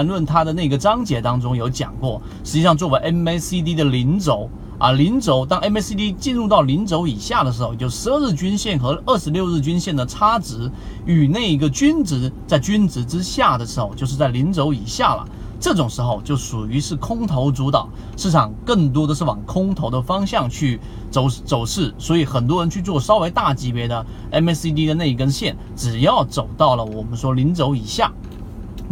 谈论它的那个章节当中有讲过，实际上作为 MACD 的零轴啊，零轴当 MACD 进入到零轴以下的时候，就十二日均线和二十六日均线的差值与那个均值在均值之下的时候，就是在零轴以下了。这种时候就属于是空头主导，市场更多的是往空头的方向去走走势，所以很多人去做稍微大级别的 MACD 的那一根线，只要走到了我们说零轴以下。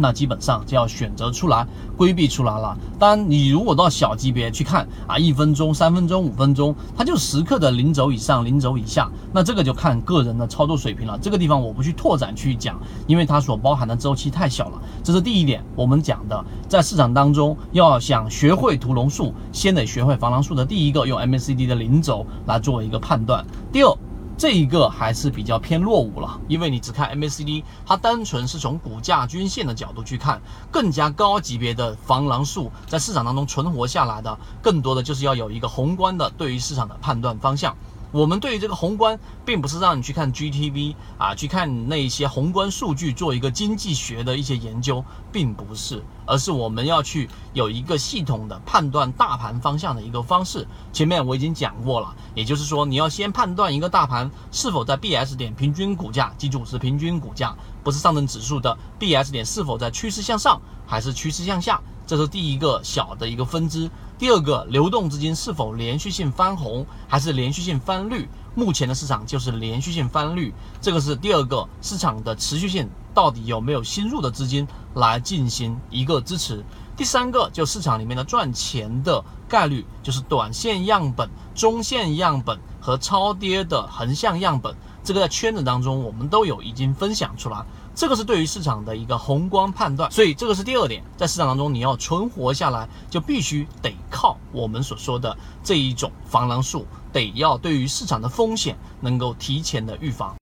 那基本上就要选择出来，规避出来了。当然，你如果到小级别去看啊，一分钟、三分钟、五分钟，它就时刻的零轴以上、零轴以下。那这个就看个人的操作水平了。这个地方我不去拓展去讲，因为它所包含的周期太小了。这是第一点，我们讲的，在市场当中要想学会屠龙术，先得学会防狼术的第一个，用 MACD 的零轴来作为一个判断。第二。这一个还是比较偏落伍了，因为你只看 MACD，它单纯是从股价均线的角度去看，更加高级别的防狼术在市场当中存活下来的，更多的就是要有一个宏观的对于市场的判断方向。我们对于这个宏观，并不是让你去看 GTV 啊，去看那一些宏观数据做一个经济学的一些研究，并不是，而是我们要去有一个系统的判断大盘方向的一个方式。前面我已经讲过了，也就是说，你要先判断一个大盘是否在 BS 点平均股价，记住是平均股价，不是上证指数的 BS 点是否在趋势向上还是趋势向下。这是第一个小的一个分支，第二个流动资金是否连续性翻红还是连续性翻绿？目前的市场就是连续性翻绿，这个是第二个市场的持续性到底有没有新入的资金来进行一个支持？第三个就市场里面的赚钱的概率，就是短线样本、中线样本和超跌的横向样本，这个在圈子当中我们都有已经分享出来。这个是对于市场的一个宏观判断，所以这个是第二点，在市场当中你要存活下来，就必须得靠我们所说的这一种防狼术，得要对于市场的风险能够提前的预防。